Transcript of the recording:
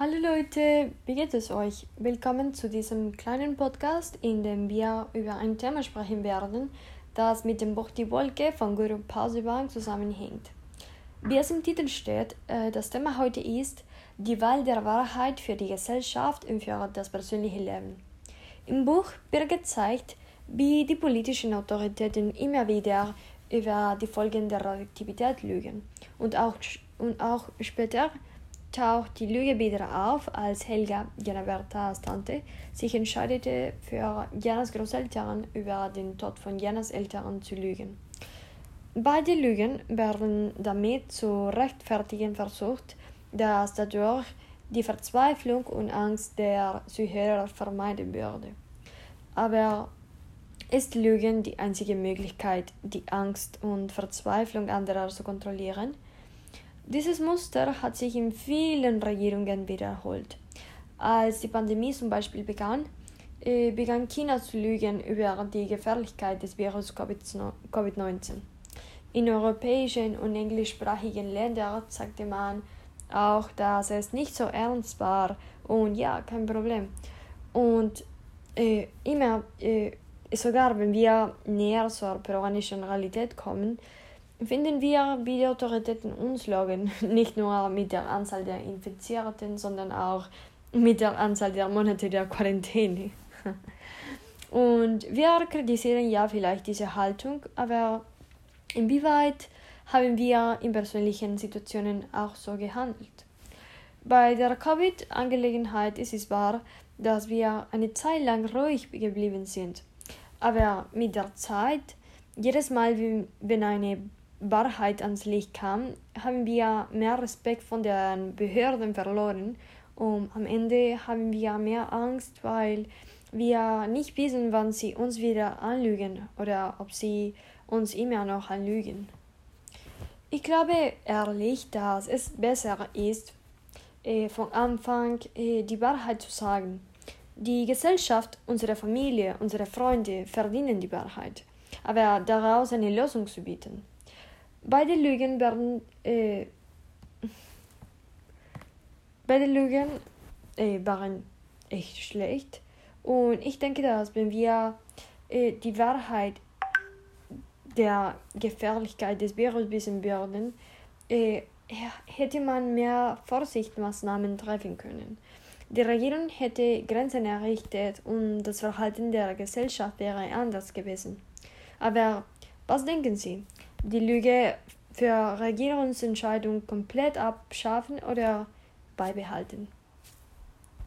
Hallo Leute, wie geht es euch? Willkommen zu diesem kleinen Podcast, in dem wir über ein Thema sprechen werden, das mit dem Buch Die Wolke von Guru Pausibang zusammenhängt. Wie es im Titel steht, äh, das Thema heute ist die Wahl der Wahrheit für die Gesellschaft und für das persönliche Leben. Im Buch wird gezeigt, wie die politischen Autoritäten immer wieder über die Folgen der Radioaktivität lügen und auch, und auch später taucht die Lüge wieder auf, als Helga, Janabertas Tante, sich entscheidete, für Janas Großeltern über den Tod von Janas Eltern zu lügen. Beide Lügen werden damit zu rechtfertigen versucht, dass dadurch die Verzweiflung und Angst der Zuhörer vermeiden würde. Aber ist Lügen die einzige Möglichkeit, die Angst und Verzweiflung anderer zu kontrollieren? Dieses Muster hat sich in vielen Regierungen wiederholt. Als die Pandemie zum Beispiel begann, äh, begann China zu lügen über die Gefährlichkeit des Virus Covid-19. In europäischen und englischsprachigen Ländern sagte man auch, dass es nicht so ernst war und ja, kein Problem. Und äh, immer, äh, sogar wenn wir näher zur peruanischen Realität kommen, finden wir, wie die Autoritäten uns logen, nicht nur mit der Anzahl der Infizierten, sondern auch mit der Anzahl der Monate der Quarantäne. Und wir kritisieren ja vielleicht diese Haltung, aber inwieweit haben wir in persönlichen Situationen auch so gehandelt? Bei der Covid-Angelegenheit ist es wahr, dass wir eine Zeit lang ruhig geblieben sind. Aber mit der Zeit, jedes Mal, wenn eine Wahrheit ans Licht kam, haben wir mehr Respekt von den Behörden verloren und am Ende haben wir mehr Angst, weil wir nicht wissen, wann sie uns wieder anlügen oder ob sie uns immer noch anlügen. Ich glaube ehrlich, dass es besser ist, äh, von Anfang äh, die Wahrheit zu sagen. Die Gesellschaft, unsere Familie, unsere Freunde verdienen die Wahrheit, aber daraus eine Lösung zu bieten. Beide Lügen werden äh, beide Lügen äh, waren echt schlecht und ich denke, dass wenn wir äh, die Wahrheit der Gefährlichkeit des Virus wissen würden, äh, hätte man mehr Vorsichtsmaßnahmen treffen können. Die Regierung hätte Grenzen errichtet und das Verhalten der Gesellschaft wäre anders gewesen. Aber was denken Sie? Die Lüge für Regierungsentscheidungen komplett abschaffen oder beibehalten.